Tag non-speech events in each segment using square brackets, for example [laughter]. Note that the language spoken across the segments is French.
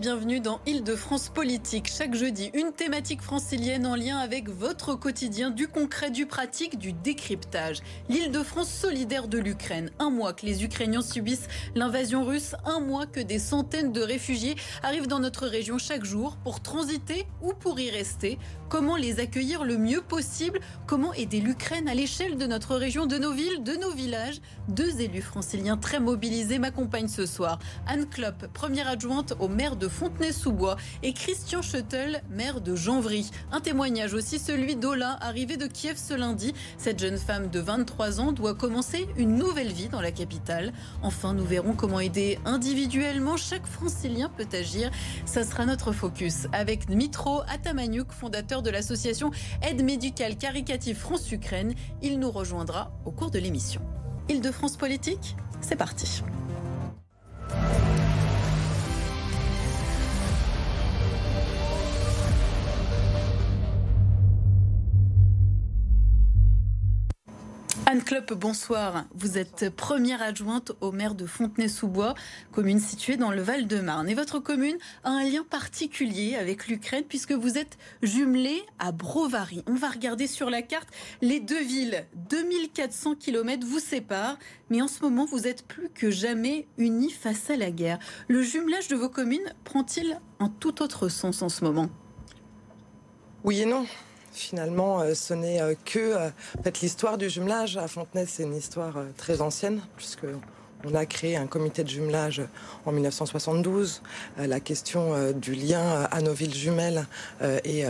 Bienvenus dans Île-de-France Politique. Chaque jeudi, une thématique francilienne en lien avec votre quotidien, du concret, du pratique, du décryptage. L'Île-de-France solidaire de l'Ukraine. Un mois que les Ukrainiens subissent l'invasion russe, un mois que des centaines de réfugiés arrivent dans notre région chaque jour pour transiter ou pour y rester. Comment les accueillir le mieux possible? Comment aider l'Ukraine à l'échelle de notre région, de nos villes, de nos villages? Deux élus franciliens très mobilisés m'accompagnent ce soir. Anne Klopp, première adjointe au maire de Fontenay-sous-Bois, et Christian Schuttel, maire de Janvry. Un témoignage aussi, celui d'Ola, arrivé de Kiev ce lundi. Cette jeune femme de 23 ans doit commencer une nouvelle vie dans la capitale. Enfin, nous verrons comment aider individuellement. Chaque francilien peut agir. Ça sera notre focus avec Dmitro Atamaniuk, fondateur de l'association Aide médicale caricative France-Ukraine. Il nous rejoindra au cours de l'émission. Île-de-France Politique, c'est parti. Anne bonsoir. Vous êtes première adjointe au maire de Fontenay-sous-Bois, commune située dans le Val-de-Marne. Et votre commune a un lien particulier avec l'Ukraine puisque vous êtes jumelée à Brovary. On va regarder sur la carte les deux villes. 2400 km vous séparent, mais en ce moment vous êtes plus que jamais unis face à la guerre. Le jumelage de vos communes prend-il un tout autre sens en ce moment? Oui et non finalement, euh, ce n'est euh, que euh, fait, l'histoire du jumelage. À Fontenay, c'est une histoire très ancienne, puisque on a créé un comité de jumelage en 1972. la question du lien à nos villes jumelles et,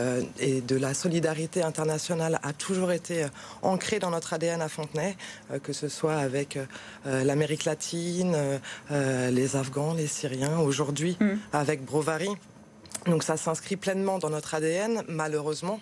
de la solidarité internationale a toujours été ancrée dans notre ADN à Fontenay, que ce soit avec l'Amérique latine, les Afghans, les Syriens, aujourd'hui mmh. avec Brovary. Donc ça s'inscrit pleinement dans notre ADN, malheureusement.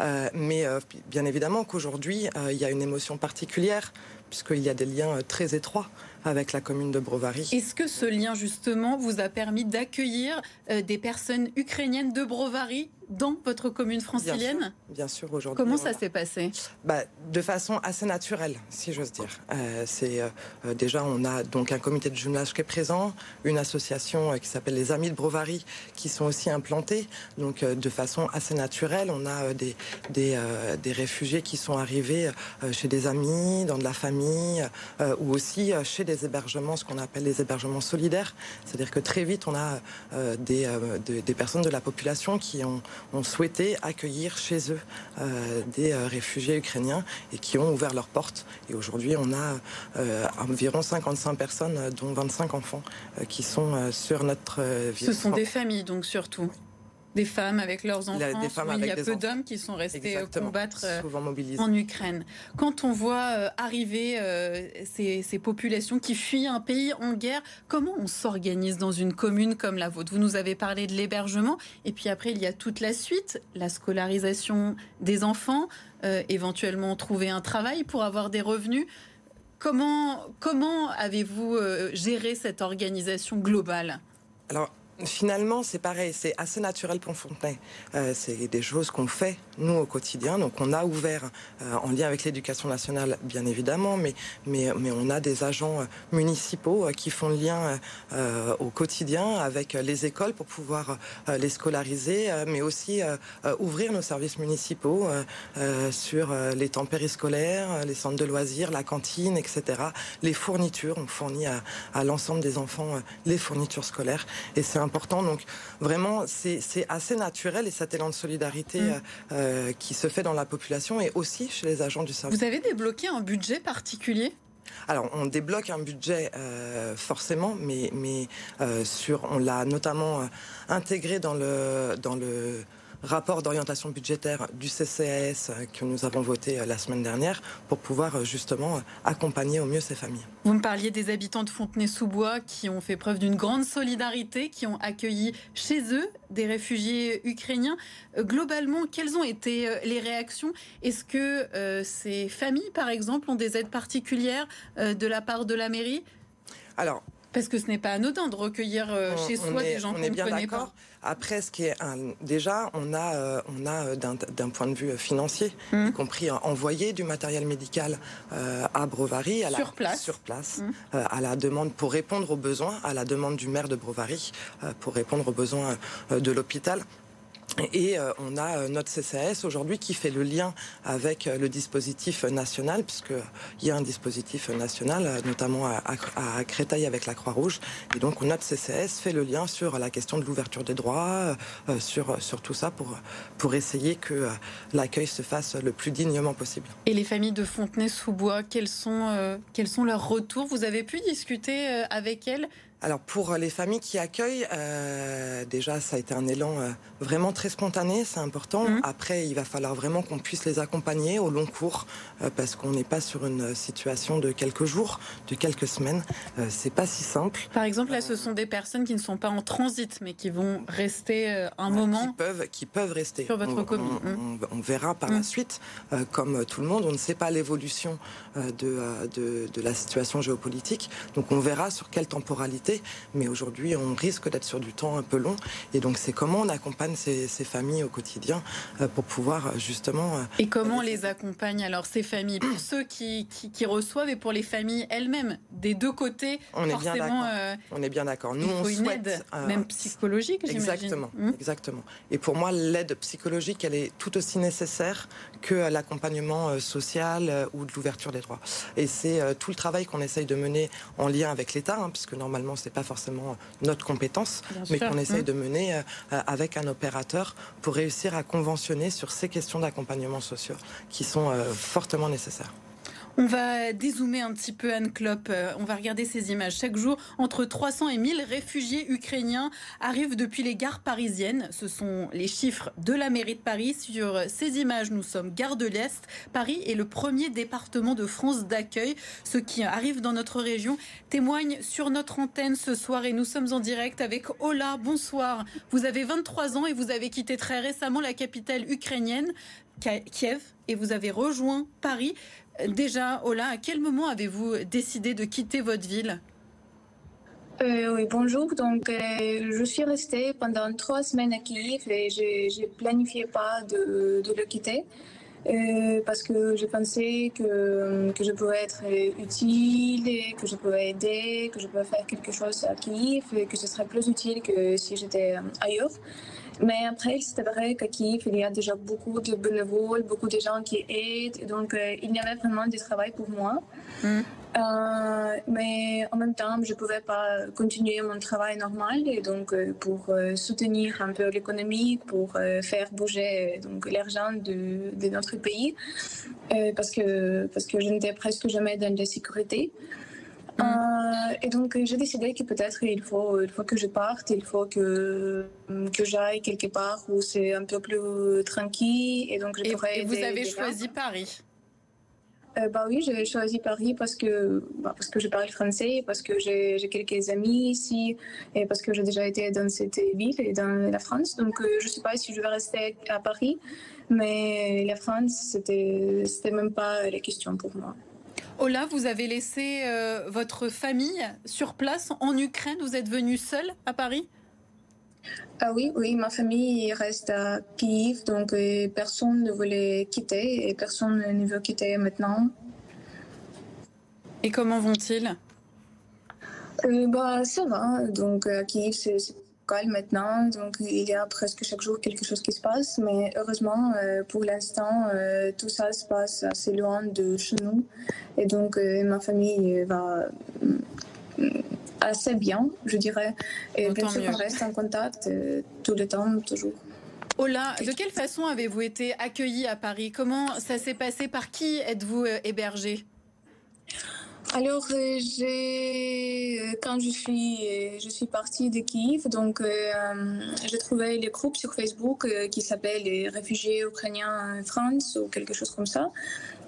Euh, mais euh, bien évidemment qu'aujourd'hui, euh, il y a une émotion particulière, puisqu'il y a des liens très étroits avec la commune de Brovary. Est-ce que ce lien, justement, vous a permis d'accueillir des personnes ukrainiennes de Brovary dans votre commune francilienne Bien sûr, aujourd'hui. Comment ça s'est passé bah, De façon assez naturelle, si j'ose dire. Euh, c'est euh, euh, déjà on a donc un comité de jumelage qui est présent, une association qui s'appelle les Amis de Brovary qui sont aussi implantés. Donc de façon assez naturelle, on a des des, des réfugiés qui sont arrivés chez des amis, dans de la famille, ou aussi chez des hébergements, ce qu'on appelle les hébergements solidaires. C'est-à-dire que très vite on a des, des personnes de la population qui ont ont souhaité accueillir chez eux euh, des euh, réfugiés ukrainiens et qui ont ouvert leurs portes. Et aujourd'hui, on a euh, environ 55 personnes, dont 25 enfants, qui sont sur notre ville. Ce sont des familles, donc surtout des femmes avec leurs enfants. Il, y a peu d'hommes qui sont restés euh, combattre euh, en Ukraine. Quand on voit euh, arriver ces, ces, populations qui fuient un pays en guerre, comment on s'organise dans une commune comme la vôtre? Vous nous avez parlé de l'hébergement, et puis après il y a toute la suite, la scolarisation des enfants, éventuellement trouver un travail pour avoir des revenus. Comment, comment avez-vous géré cette organisation globale? Alors, Finalement, c'est pareil, c'est assez naturel pour Fontenay. Euh, c'est des choses qu'on fait, nous, au quotidien. Donc, on a ouvert, euh, en lien avec l'éducation nationale, bien évidemment, mais, mais, mais on a des agents euh, municipaux qui font le lien au quotidien avec les écoles pour pouvoir les scolariser, mais aussi ouvrir nos services municipaux sur les temps périscolaires, les centres de loisirs, la cantine, etc. Les fournitures, on fournit à, à l'ensemble des enfants les fournitures scolaires. Et c'est important. Donc vraiment, c'est assez naturel et cet élan de solidarité mm. euh, euh, qui se fait dans la population et aussi chez les agents du service. Vous avez débloqué un budget particulier? Alors, on débloque un budget euh, forcément, mais, mais sur, on l'a notamment intégré dans le, dans le rapport d'orientation budgétaire du CCAS euh, que nous avons voté euh, la semaine dernière pour pouvoir euh, justement accompagner au mieux ces familles. Vous me parliez des habitants de Fontenay-sous-Bois qui ont fait preuve d'une grande solidarité, qui ont accueilli chez eux des réfugiés ukrainiens. Globalement, quelles ont été les réactions? Est-ce que ces familles, par exemple, ont des aides particulières de la part de la mairie? Alors, Parce que ce n'est pas anodin de recueillir chez soi des gens qu'on ne connaît pas. Après, ce qui est déjà, on a, on a d'un point de vue financier, mmh. y compris envoyé du matériel médical à Brovary, à la, sur place, sur place mmh. à la demande pour répondre aux besoins, à la demande du maire de Brovary pour répondre aux besoins de l'hôpital. Et euh, on a euh, notre CCAS aujourd'hui qui fait le lien avec euh, le dispositif national, puisqu'il y a un dispositif national, notamment à, Créteil avec la Croix-Rouge. Et donc notre CCAS fait le lien sur la question de l'ouverture des droits, sur, sur tout ça, pour, pour essayer que l'accueil se fasse le plus dignement possible. Et les familles de Fontenay-sous-Bois, quels sont, quels sont leurs retours? Vous avez pu discuter avec elles alors pour les familles qui accueillent, euh, déjà ça a été un élan euh, vraiment très spontané, c'est important. Mmh. Après, il va falloir vraiment qu'on puisse les accompagner au long cours euh, parce qu'on n'est pas sur une situation de quelques jours, de quelques semaines. Euh, c'est pas si simple. Par exemple, là, ce sont des personnes qui ne sont pas en transit, mais qui vont rester un moment. Qui peuvent, qui peuvent rester. Sur votre commune. Mmh. On, verra par la mmh. suite, comme tout le monde, on ne sait pas l'évolution de, de, de la situation géopolitique, donc on verra sur quelle temporalité mais aujourd'hui, on risque d'être sur du temps un peu long. Et donc, c'est comment on accompagne ces, familles au quotidien euh, pour pouvoir euh, justement. Euh, et comment on les accompagne alors ces familles? Pour ceux qui, qui, reçoivent et pour les familles elles-mêmes, des deux côtés, on est bien d'accord. on est bien d'accord. Nous, on souhaite une aide, même psychologique, exactement, hmm exactement. Et pour moi, l'aide psychologique, elle est tout aussi nécessaire que l'accompagnement social ou de l'ouverture des droits. Et c'est tout le travail qu'on essaye de mener en lien avec l'État, hein, puisque normalement c'est pas forcément notre compétence, mais qu'on essaye mmh. de mener euh, avec un opérateur pour réussir à conventionner sur ces questions d'accompagnement social qui sont euh, fortement nécessaires. On va dézoomer un petit peu Anne Klopp. Euh, on va regarder ces images. Chaque jour, entre 300 et 1000 réfugiés ukrainiens arrivent depuis les gares parisiennes. Ce sont les chiffres de la mairie de Paris. Sur ces images, nous sommes gare de l'Est. Paris est le premier département de France d'accueil. Ceux qui arrivent dans notre région témoignent sur notre antenne ce soir et nous sommes en direct avec Ola. Bonsoir. Vous avez 23 ans et vous avez quitté très récemment la capitale ukrainienne. Kiev et vous avez rejoint Paris. Déjà, Ola, à quel moment avez-vous décidé de quitter votre ville? Euh, oui, bonjour. Donc, euh, je suis restée pendant trois semaines à Kiev et je ne planifiais pas de, le quitter euh, parce que je pensais que, que, je pouvais être utile, et que je pouvais aider, que je pouvais faire quelque chose à Kiev et que ce serait plus utile que si j'étais ailleurs. Mais après, c'est vrai qu'à Kiev, il y a déjà beaucoup de bénévoles, beaucoup de gens qui aident. Donc, euh, il y avait vraiment du travail pour moi. Mm. Euh, mais en même temps, je ne pouvais pas continuer mon travail normal. Et donc, euh, pour soutenir un peu l'économie, pour faire bouger donc, l'argent de, de, notre pays, parce, que, parce que je n'étais presque jamais dans la sécurité. Euh, et donc j'ai décidé que peut-être il faut, il faut que je parte, il faut que, que j'aille quelque part où c'est un peu plus tranquille. Et donc je et, pourrais. Et vous avez choisi Paris euh, bah oui, j'ai choisi Paris parce que, bah, parce que je parle français, parce que j'ai quelques amis ici et parce que j'ai déjà été dans cette ville et dans la France. Donc euh, je ne sais pas si je vais rester à Paris, mais la France, c'était même pas la question pour moi. Ola, vous avez laissé euh, votre famille sur place en Ukraine. Vous êtes venu seul à Paris? Ah oui, oui, ma famille reste à Kiev, donc euh, personne ne voulait quitter et personne ne veut quitter maintenant. Et comment vont-ils? Euh, bah, Ça va, donc à Kiev c'est maintenant, donc il y a presque chaque jour quelque chose qui se passe, mais heureusement, euh, pour l'instant, euh, tout ça se passe assez loin de chez nous, et donc euh, ma famille va assez bien, je dirais, et bien sûr on reste en contact tout le temps, toujours. Ola, de quelle façon avez-vous été accueilli à Paris? Comment ça s'est passé? Par qui êtes-vous hébergé alors, euh, euh, quand je suis, euh, je suis partie de Kiev, donc j'ai trouvé les groupes sur Facebook qui s'appellent les réfugiés ukrainiens en France ou quelque chose comme ça.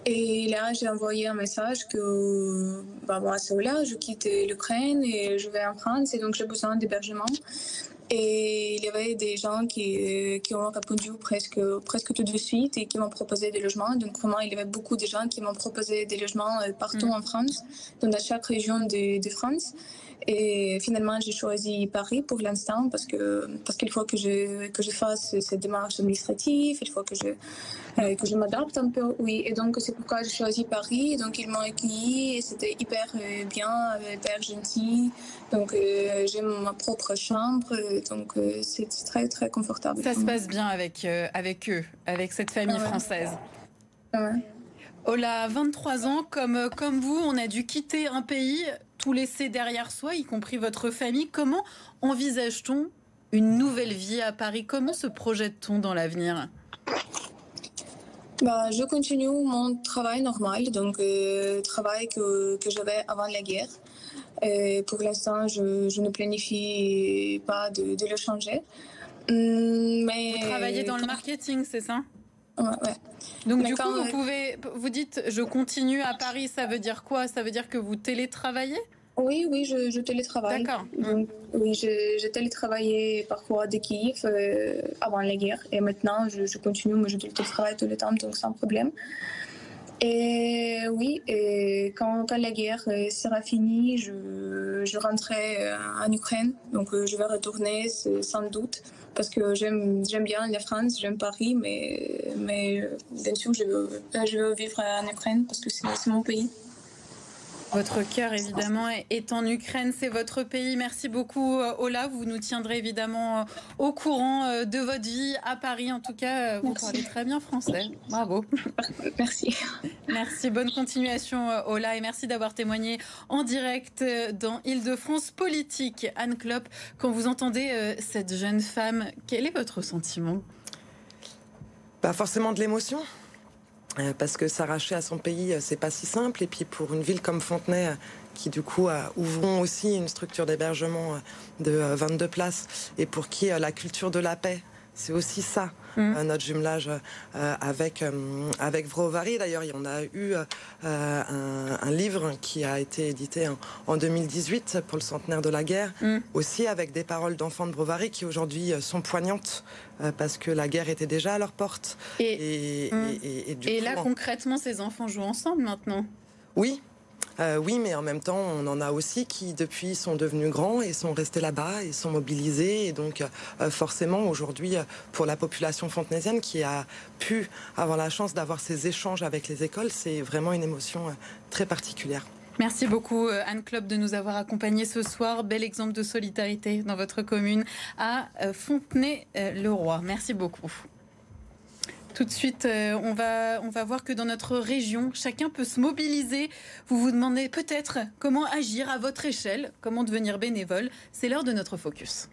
Et là, j'ai envoyé un message que bah, moi, c'est là, je quitte l'Ukraine et je vais en France et donc j'ai besoin d'hébergement. Et il y avait des gens qui, qui ont répondu presque, presque tout de suite et qui m'ont proposé des logements. Donc vraiment, il y avait beaucoup de gens qui m'ont proposé des logements euh, partout mm. en France, dans chaque région de, de France. Et finalement, j'ai choisi Paris pour l'instant parce que parce qu'il faut que je que je fasse cette démarche administrative, il faut que je euh, que je m'adapte un peu, oui. Et donc c'est pourquoi j'ai choisi Paris. donc ils m'ont accueilli et c'était hyper euh, bien, hyper gentil. Donc euh, j'ai ma propre chambre, donc c'est très très confortable. Ça se passe bien avec avec eux, avec cette famille française. Ouais. Ola, 23 ans, comme, comme vous, on a dû quitter un pays, tout laisser derrière soi, y compris votre famille. Comment envisage-t-on une nouvelle vie à Paris? Comment se projette-t-on dans l'avenir? Bah, je continue mon travail normal, donc euh, travail que, que j'avais avant la guerre. Et pour l'instant, je, je, ne planifie pas de, de le changer. Hum, mais... Vous travaillez dans le marketing, c'est ça? Ouais, ouais. Donc du coup, vous pouvez, vous dites, je continue à Paris, ça veut dire quoi? Ça veut dire que vous télétravaillez? Oui, oui, je, je télétravaille. D'accord. Oui, j'ai télétravaillé parfois de Kiev euh, avant la guerre et maintenant je, je, continue, mais je télétravaille tout le temps, donc sans problème. Et oui, quand, la guerre euh, sera finie, je, je rentrerai euh, en Ukraine, donc je vais retourner sans doute parce que j'aime bien la France, j'aime Paris, mais, mais bien sûr je veux, je veux vivre en Ukraine parce que c'est mon pays. Votre cœur, évidemment, est en Ukraine. C'est votre pays. Merci beaucoup, euh, Ola. Vous nous tiendrez évidemment euh, au courant euh, de votre vie à Paris. En tout cas, vous parlez très bien français. Bravo. [laughs] Merci. Merci. Bonne continuation, Ola. Et merci d'avoir témoigné en direct dans Île-de-France Politique. Anne Klopp, quand vous entendez cette jeune femme, quel est votre sentiment? Pas forcément de l'émotion. Euh, parce que s'arracher à son pays, euh, c'est pas si simple. Et puis pour une ville comme Fontenay, euh, qui du coup ouvront aussi une structure d'hébergement de 22 places, et pour qui la culture de la paix c'est aussi ça, mm. notre jumelage avec, avec Vrovary. D'ailleurs, il y en a eu un, livre qui a été édité en, 2018 pour le centenaire de la guerre, mm. aussi avec des paroles d'enfants de Brovary qui aujourd'hui sont poignantes euh, parce que la guerre était déjà à leur porte. Et, et, hum. là, concrètement, ces enfants jouent ensemble maintenant? Oui, euh, oui, mais en même temps, on en a aussi qui, depuis, sont devenus grands et sont restés là-bas et sont mobilisés. Et donc, euh, forcément, aujourd'hui, pour la population fontenaisienne qui a pu avoir la chance d'avoir ces échanges avec les écoles, c'est vraiment une émotion très particulière. Merci beaucoup euh, Anne Klopp de nous avoir accompagnés ce soir. Bel exemple de solidarité dans votre commune à euh, Fontenay-le-Roi. Merci beaucoup. Tout de suite, euh, on va, on va voir que dans notre région, chacun peut se mobiliser. Vous vous demandez peut-être comment agir à votre échelle, comment devenir bénévole. C'est l'heure de notre focus.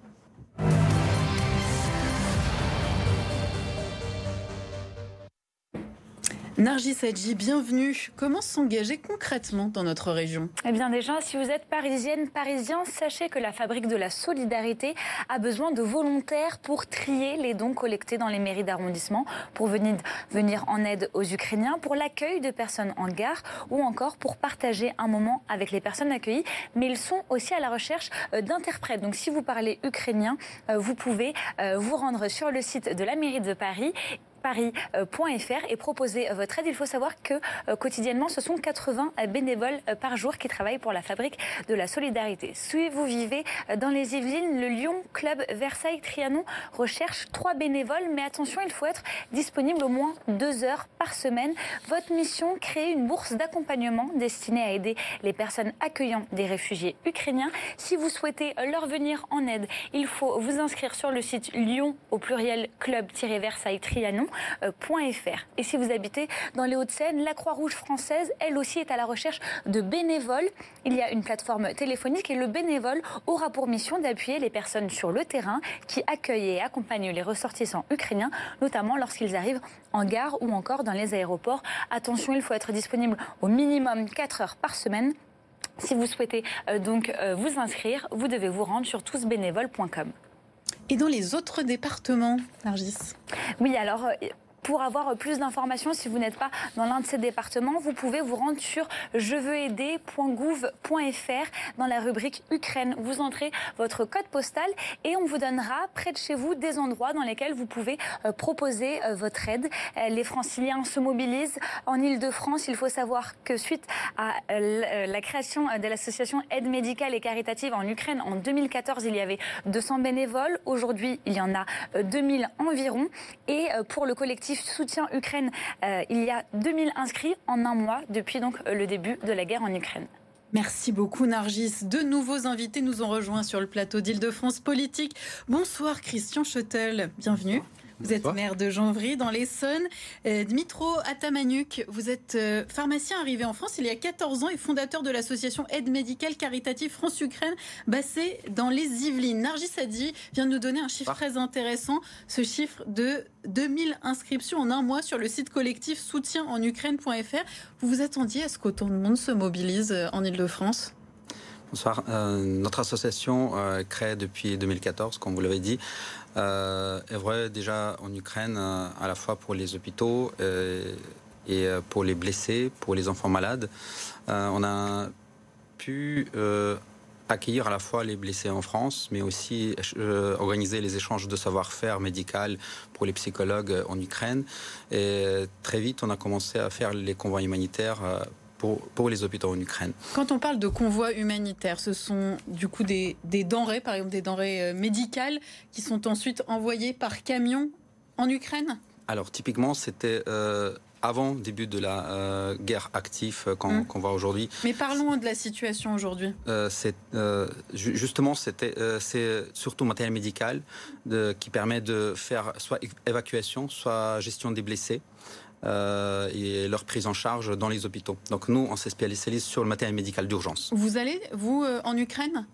Nargis Hadji, bienvenue. Comment s'engager concrètement dans notre région? Eh bien déjà, si vous êtes parisienne, parisien, sachez que la Fabrique de la Solidarité a besoin de volontaires pour trier les dons collectés dans les mairies d'arrondissement, pour venir, en aide aux Ukrainiens, pour l'accueil de personnes en gare ou encore pour partager un moment avec les personnes accueillies. Mais ils sont aussi à la recherche euh, d'interprètes. Donc si vous parlez ukrainien, euh, vous pouvez euh, vous rendre sur le site de la mairie de Paris paris.fr et proposer votre aide. Il faut savoir que euh, quotidiennement, ce sont 80 bénévoles euh, par jour qui travaillent pour la fabrique de la solidarité. Si vous vivez euh, dans les Yvelines, le Lyon Club Versailles Trianon recherche trois bénévoles, mais attention, il faut être disponible au moins deux heures par semaine. Votre mission, créer une bourse d'accompagnement destinée à aider les personnes accueillant des réfugiés ukrainiens. Si vous souhaitez leur venir en aide, il faut vous inscrire sur le site Lyon au pluriel club-versailles Trianon et si vous habitez dans les Hauts-de-Seine, la Croix-Rouge française, elle aussi, est à la recherche de bénévoles. Il y a une plateforme téléphonique et le bénévole aura pour mission d'appuyer les personnes sur le terrain qui accueillent et accompagnent les ressortissants ukrainiens, notamment lorsqu'ils arrivent en gare ou encore dans les aéroports. Attention, il faut être disponible au minimum 4 heures par semaine. Si vous souhaitez euh, donc euh, vous inscrire, vous devez vous rendre sur tousbénévoles.com. Et dans les autres départements, Nargis? Oui, alors euh, Pour avoir plus d'informations, si vous n'êtes pas dans l'un de ces départements, vous pouvez vous rendre sur jeveuxaider.gouv.fr dans la rubrique Ukraine. Vous entrez votre code postal et on vous donnera près de chez vous des endroits dans lesquels vous pouvez euh, proposer euh, votre aide. Euh, les franciliens se mobilisent. En Ile-de-France, il faut savoir que suite à la création de l'association Aide médicale et caritative en Ukraine en 2014, il y avait 200 bénévoles. Aujourd'hui, il y en a 2000 environ. Et pour le collectif Soutien Ukraine, il y a 2000 inscrits en un mois depuis donc le début de la guerre en Ukraine. Merci beaucoup Nargis. Deux nouveaux invités nous ont rejoints sur le plateau d'Île-de-France Politique. Bonsoir Christian Schottel, bienvenue. Vous êtes maire de Janvry dans l'Essonne. Euh, Dmitro Atamanuk, vous êtes euh, pharmacien arrivé en France il y a 14 ans et fondateur de l'association Aide médicale caritative France-Ukraine basée dans les Yvelines. Nargis Sadi vient de nous donner un chiffre très intéressant, ce chiffre de 2000 inscriptions en un mois sur le site collectif soutien en Ukraine.fr. Vous vous attendiez à ce qu'autant de monde se mobilise euh, en Ile-de-France? Bonsoir. notre association créée depuis 2014, comme vous l'avez dit, euh, vrai déjà en Ukraine, euh, à la fois pour les hôpitaux euh, et pour les blessés, pour les enfants malades. on a pu accueillir à la fois les blessés en France, mais aussi organiser les échanges de savoir-faire médical pour les psychologues en Ukraine. Et très vite, on a commencé à faire les convois humanitaires pour, les hôpitaux en Ukraine. Quand on parle de convois humanitaires, ce sont du coup des, denrées, par exemple des denrées euh, médicales, qui sont ensuite envoyées par camion en Ukraine? Alors typiquement, c'était... Euh, avant le début de la euh, guerre active hum. qu'on voit aujourd'hui. Mais parlons de la situation aujourd'hui. justement c'est surtout matériel médical de, qui permet de faire soit évacuation, soit gestion des blessés. Euh, et leur prise en charge dans les hôpitaux. Donc nous, on se spécialise sur le matériel médical d'urgence. Vous allez, vous, euh, en Ukraine?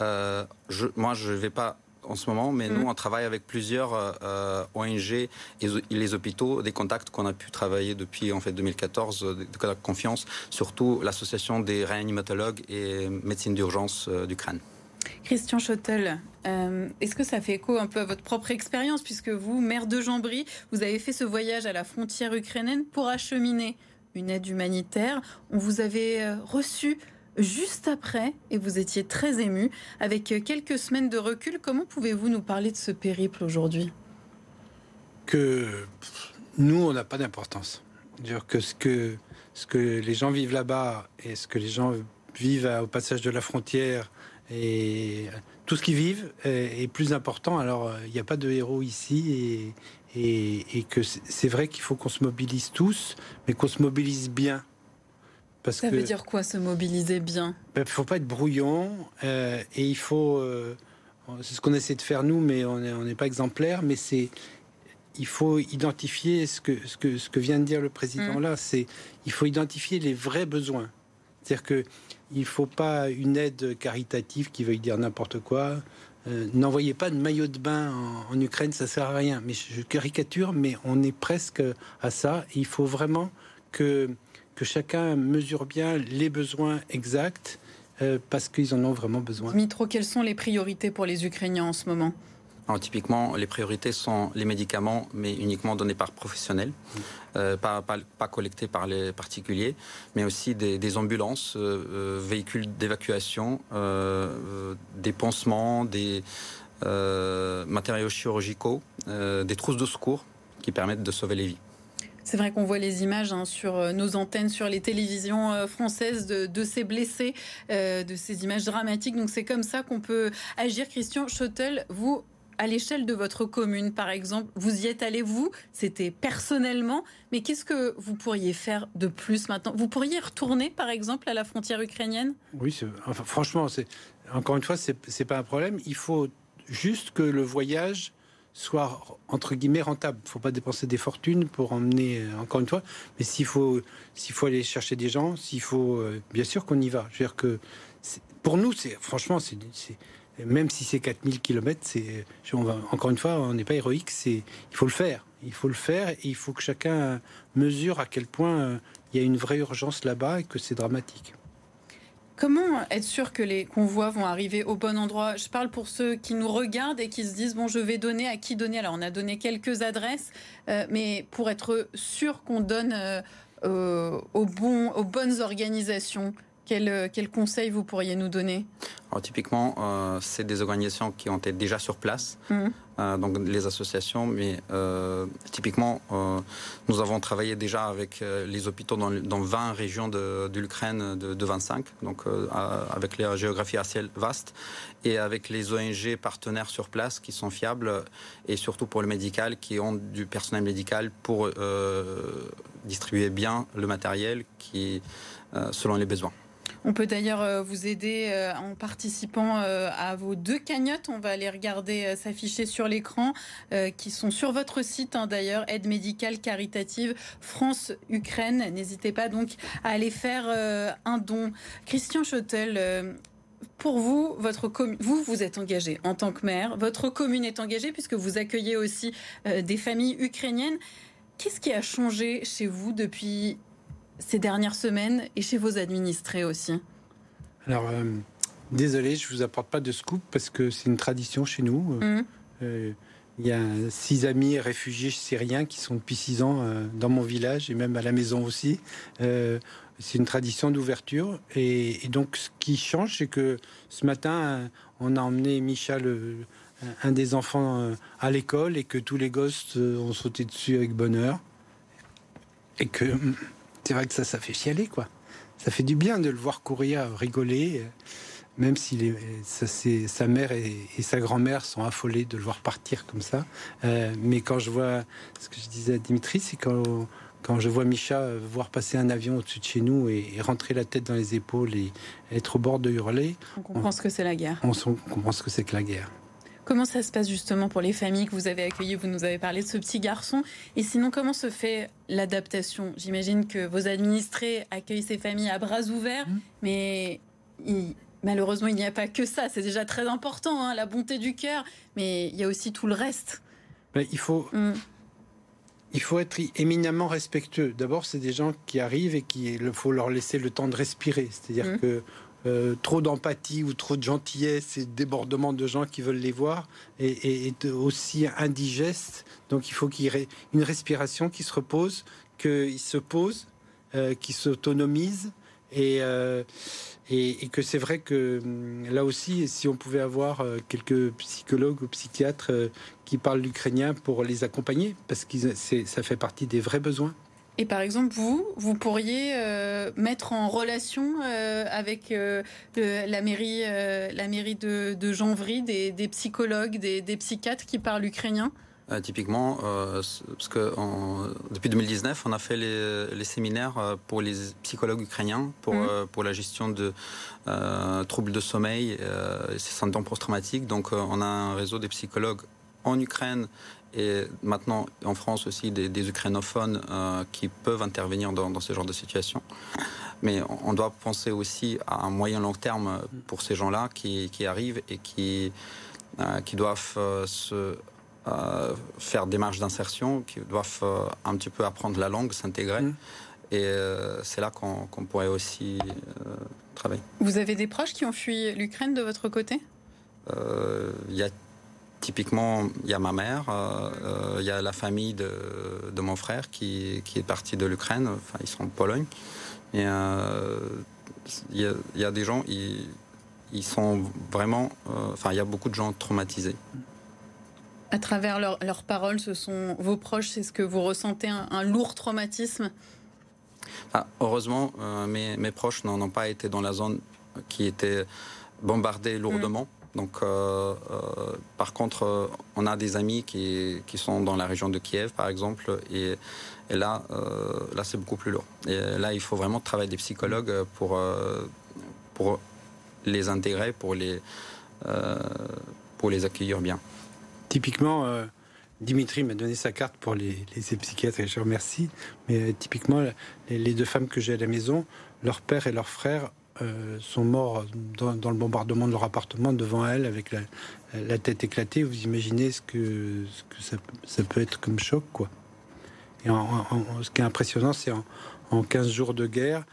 Euh, je, Moi, je ne vais pas en ce moment, mais nous, mm. on travaille avec plusieurs ONG et les hôpitaux, des contacts qu'on a pu travailler depuis en fait 2014, des contacts de confiance, surtout l'association des réanimatologues et médecine d'urgence d'Ukraine. Christian Schottel, euh, est-ce que ça fait écho un peu à votre propre expérience, puisque vous, maire de Jambry, vous avez fait ce voyage à la frontière ukrainienne pour acheminer une aide humanitaire. On vous avait euh, reçu juste après et vous étiez très ému. Avec euh, quelques semaines de recul, comment pouvez-vous nous parler de ce périple aujourd'hui? Que nous, on n'a pas d'importance. Dire que ce que ce que les gens vivent là-bas et ce que les gens vivent au passage de la frontière et tout ce qu'ils vivent est, plus important. Alors, euh, il n'y a pas de héros ici et, et, que c'est vrai qu'il faut qu'on se mobilise tous, mais qu'on se mobilise bien. Parce Ça veut dire quoi se mobiliser bien? Il ben, ne faut pas être brouillon euh, et il faut. Euh, c'est ce qu'on essaie de faire nous, mais on n'est pas exemplaire. Mais c'est il faut identifier ce que, ce que, ce que vient de dire le président mmh. là. C'est il faut identifier les vrais besoins. C'est-à-dire que il ne faut pas une aide caritative qui veuille dire n'importe quoi. Euh, n'envoyez pas de maillot de bain en, Ukraine, ça sert à rien. Mais je caricature, mais on est presque à ça. il faut vraiment que, que chacun mesure bien les besoins exacts euh, parce qu'ils en ont vraiment besoin. Mitro, quelles sont les priorités pour les Ukrainiens en ce moment? Alors, typiquement, les priorités sont les médicaments, mais uniquement donnés par professionnels, mmh. euh, pas, pas, collectés par les particuliers, mais aussi des, ambulances, euh, euh, véhicules d'évacuation, des pansements, des matériaux chirurgicaux, des trousses de secours qui permettent de sauver les vies. C'est vrai qu'on voit les images hein, sur nos antennes, sur les télévisions françaises de, ces blessés, de ces images dramatiques. Donc c'est comme ça qu'on peut agir. Christian Schottel, vous, à l'échelle de votre commune, par exemple, vous y êtes allé, vous, c'était personnellement, mais qu'est-ce que vous pourriez faire de plus maintenant? Vous pourriez retourner, par exemple, à la frontière ukrainienne? Oui, enfin, franchement, encore une fois, ce n'est pas un problème. Il faut juste que le voyage soit entre guillemets rentable. Il ne faut pas dépenser des fortunes pour emmener, euh, encore une fois, mais s'il faut, faut aller chercher des gens, s'il faut, euh, bien sûr qu'on y va. Je veux dire que pour nous, c'est franchement, c'est même si c'est 4000 km, c'est, encore une fois, on n'est pas héroïque, il faut le faire. Il faut le faire il faut que chacun mesure à quel point euh, il y a une vraie urgence là-bas et que c'est dramatique. Comment être sûr que les convois vont arriver au bon endroit? Je parle pour ceux qui nous regardent et qui se disent bon, je vais donner à qui donner? Alors, on a donné quelques adresses, euh, mais pour être sûr qu'on donne euh, aux bonnes organisations, quel, quel conseil vous pourriez nous donner? Alors, typiquement, euh, c'est des organisations qui ont été déjà sur place, mmh. euh, donc les associations, mais euh, typiquement, nous avons travaillé déjà avec les hôpitaux dans, dans 20 régions de, de l'Ukraine de, de, 25, donc avec la géographie assez vaste, et avec les ONG partenaires sur place qui sont fiables, et surtout pour le médical, qui ont du personnel médical pour distribuer bien le matériel qui, selon les besoins. On peut d'ailleurs euh, vous aider euh, en participant euh, à vos deux cagnottes. On va les regarder s'afficher sur l'écran, qui sont sur votre site hein, d'ailleurs, aide médicale caritative France-Ukraine. N'hésitez pas donc à aller faire un don. Christian Schottel, pour vous, votre vous, vous êtes engagé en tant que maire. Votre commune est engagée puisque vous accueillez aussi des familles ukrainiennes. Qu'est-ce qui a changé chez vous depuis ces dernières semaines et chez vos administrés aussi Alors, euh, désolé, je vous apporte pas de scoop parce que c'est une tradition chez nous. Euh, mmh. euh, il y a six amis réfugiés syriens qui sont depuis six ans dans mon village et même à la maison aussi. c'est une tradition d'ouverture. Et, donc, ce qui change, c'est que ce matin, on a emmené Michel, un des enfants, à l'école et que tous les gosses ont sauté dessus avec bonheur. Et que c'est vrai que ça, ça fait chialer, quoi. Ça fait du bien de le voir courir, rigoler, même si sa mère et, sa grand-mère sont affolées de le voir partir comme ça. Euh, mais quand je vois, ce que je disais à Dimitri, c'est quand, quand je vois Micha voir passer un avion au-dessus de chez nous et, rentrer la tête dans les épaules et être au bord de hurler. On comprend ce que c'est la guerre. On, on comprend ce que c'est que la guerre. Comment ça se passe justement pour les familles que vous avez accueillies? Vous nous avez parlé de ce petit garçon. Et sinon, comment se fait l'adaptation? J'imagine que vos administrés accueillent ces familles à bras ouverts, mmh. mais malheureusement, il n'y a pas que ça. C'est déjà très important, hein, la bonté du cœur, mais il y a aussi tout le reste. il faut. Mmh. Il faut être éminemment respectueux. D'abord, c'est des gens qui arrivent et qu'il faut leur laisser le temps de respirer. C'est-à-dire mmh. que euh, trop d'empathie ou trop de gentillesse et débordement de gens qui veulent les voir est, aussi indigeste. Donc il faut qu'il y ait une respiration qui se repose, qu'ils se posent, euh, qui s'autonomise euh, et, et, que c'est vrai que hum, là aussi, si on pouvait avoir quelques psychologues ou psychiatres qui parlent l'ukrainien pour les accompagner, parce que ça fait partie des vrais besoins. Et par exemple, vous, vous pourriez euh, mettre en relation euh, avec euh, la mairie, la mairie de, de Janvry, des, psychologues, des, psychiatres qui parlent ukrainien? Typiquement, parce que depuis 2019, on a fait les, séminaires pour les psychologues ukrainiens pour, mmh. pour la gestion de troubles de sommeil et syndromes post-traumatiques. Donc, on a un réseau des psychologues en Ukraine et maintenant en France aussi des, ukrainophones euh, qui peuvent intervenir dans, ce genre de situation. Mais on doit penser aussi à un moyen long terme pour ces gens-là qui, arrivent et qui, euh, qui doivent euh, se faire des marches d'insertion, qui doivent un petit peu apprendre la langue, s'intégrer. Mmh. Et c'est là qu'on pourrait aussi travailler. Vous avez des proches qui ont fui l'Ukraine de votre côté? Il y a Typiquement, il y a ma mère, euh, euh, il y a la famille de, mon frère qui, est parti de l'Ukraine, enfin ils sont en Pologne. Et euh, il, y a, des gens, ils, sont vraiment, enfin il y a beaucoup de gens traumatisés. À travers leurs paroles, ce sont vos proches, c'est ce que vous ressentez, un, lourd traumatisme? Ah, Heureusement, mes, mes, proches n'ont pas été dans la zone qui était bombardée lourdement. Donc, euh, euh, par contre, euh, on a des amis qui, qui, sont dans la région de Kiev, par exemple, et, et là, là c'est beaucoup plus lourd. Et là, il faut vraiment travailler des psychologues pour, pour les intégrer, pour les, pour les accueillir bien. Typiquement, Dimitri m'a donné sa carte pour les, les psychiatres et je remercie. Mais typiquement, les, les deux femmes que j'ai à la maison, leur père et leur frère euh, sont morts dans, le bombardement de leur appartement devant elle avec la, tête éclatée. Vous imaginez ce que, ça, peut être comme choc, quoi. Et ce qui est impressionnant, c'est en, en, 15 jours de guerre,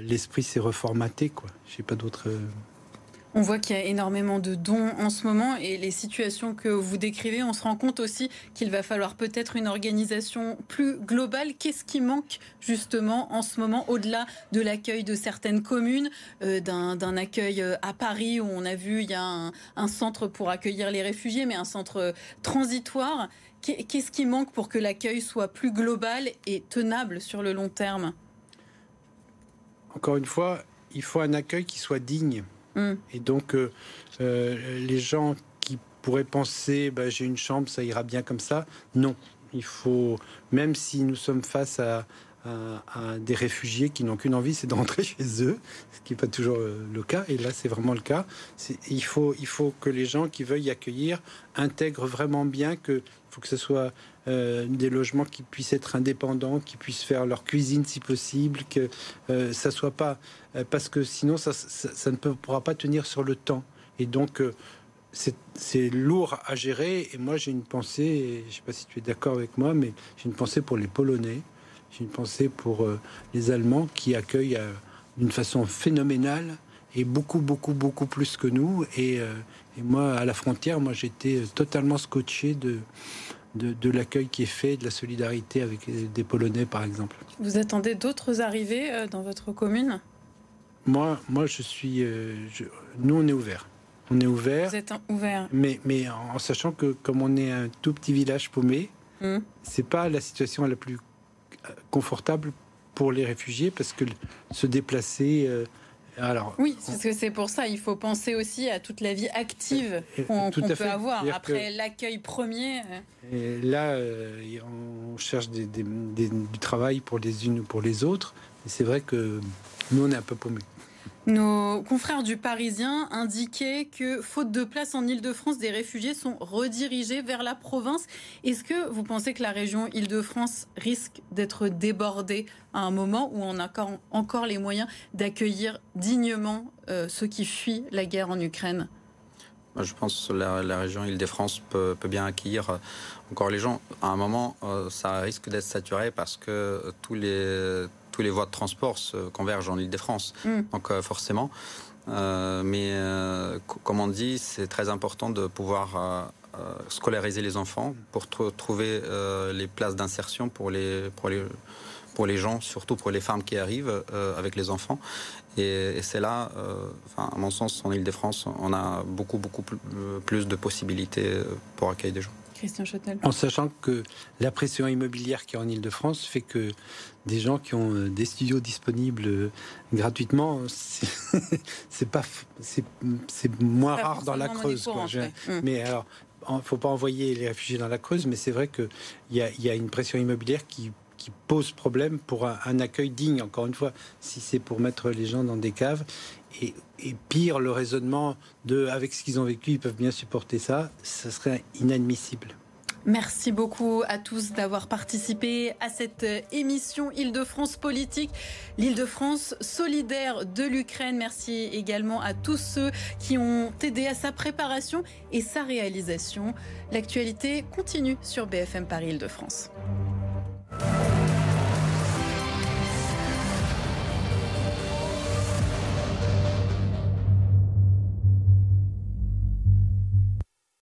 l'esprit s'est reformaté. Quoi. Je pas d'autres. On voit qu'il y a énormément de dons en ce moment et les situations que vous décrivez, on se rend compte aussi qu'il va falloir peut-être une organisation plus globale. Qu'est-ce qui manque justement en ce moment au-delà de l'accueil de certaines communes, euh, d'un accueil euh, à Paris où on a vu il y a un, centre pour accueillir les réfugiés, mais un centre euh, transitoire. Qu'est-ce qui manque pour que l'accueil soit plus global et tenable sur le long terme? Encore une fois, il faut un accueil qui soit digne Mm. Et donc, euh, euh, les gens qui pourraient penser, bah, j'ai une chambre, ça ira bien comme ça, non. Il faut, même si nous sommes face à, des réfugiés qui n'ont qu'une envie, c'est de rentrer [laughs] chez eux, ce qui n'est pas toujours euh, le cas. Et là, c'est vraiment le cas. Il faut, il faut que les gens qui veuillent accueillir intègrent vraiment bien que faut que ce soit des logements qui puissent être indépendants, qui puissent faire leur cuisine si possible, que ça soit pas euh, parce que sinon ça, ne pourra pas tenir sur le temps. Et donc euh, c'est lourd à gérer. Et moi j'ai une pensée, je ne sais pas si tu es d'accord avec moi, mais j'ai une pensée pour les Polonais, j'ai une pensée pour euh, les Allemands qui accueillent d'une façon phénoménale et beaucoup, beaucoup, beaucoup plus que nous. Et, moi, à la frontière, moi, j'étais totalement scotché de, de, de l'accueil qui est fait, de la solidarité avec des Polonais, par exemple. Vous attendez d'autres arrivées dans votre commune? Moi, moi, je suis. Euh, nous, on est ouvert. On est ouvert. Vous êtes ouvert. Mais, mais en, sachant que comme on est un tout petit village paumé, hmm. c'est pas la situation la plus euh, confortable pour les réfugiés parce que se déplacer. Euh, alors, oui, parce que c'est pour ça. Il faut penser aussi à toute la vie active qu'on peut avoir après l'accueil premier. Et là, on cherche des, du travail pour les unes ou pour les autres. Et c'est vrai que nous, on est un peu paumés. Nos confrères du Parisien indiquaient que, faute de place en Ile-de-France, des réfugiés sont redirigés vers la province. Est-ce que vous pensez que la région Ile-de-France risque d'être débordée à un moment où on a encore, les moyens d'accueillir dignement euh, ceux qui fuient la guerre en Ukraine? Je pense que la, région Île-de-France peut, bien accueillir euh, encore les gens. À un moment, euh, ça risque d'être saturé parce que tous les, tous les voies de transport se convergent en Ile-de-France. Mm. Donc euh, forcément. Euh, mais euh, comme on dit, c'est très important de pouvoir scolariser les enfants pour trouver les places d'insertion pour les, pour, les, pour les gens, surtout pour les femmes qui arrivent avec les enfants. Et, c'est là, enfin, à mon sens, en Ile-de-France, on a beaucoup, beaucoup plus de possibilités pour accueillir des gens. En sachant que la pression immobilière qui est en Ile-de-France fait que des gens qui ont euh, des studios disponibles euh, gratuitement, c'est [laughs] pas, c'est moins rare dans la Creuse. Hum. Mais alors, faut pas envoyer les réfugiés dans la Creuse, mais c'est vrai qu'il y a, y a une pression immobilière qui pose problème pour un, accueil digne. Encore une fois, si c'est pour mettre les gens dans des caves, et, pire, le raisonnement de avec ce qu'ils ont vécu, ils peuvent bien supporter ça, ça serait inadmissible. Merci beaucoup à tous d'avoir participé à cette émission Île-de-France politique, l'Île-de-France solidaire de l'Ukraine. Merci également à tous ceux qui ont aidé à sa préparation et sa réalisation. L'actualité continue sur BFM Paris Île-de-France.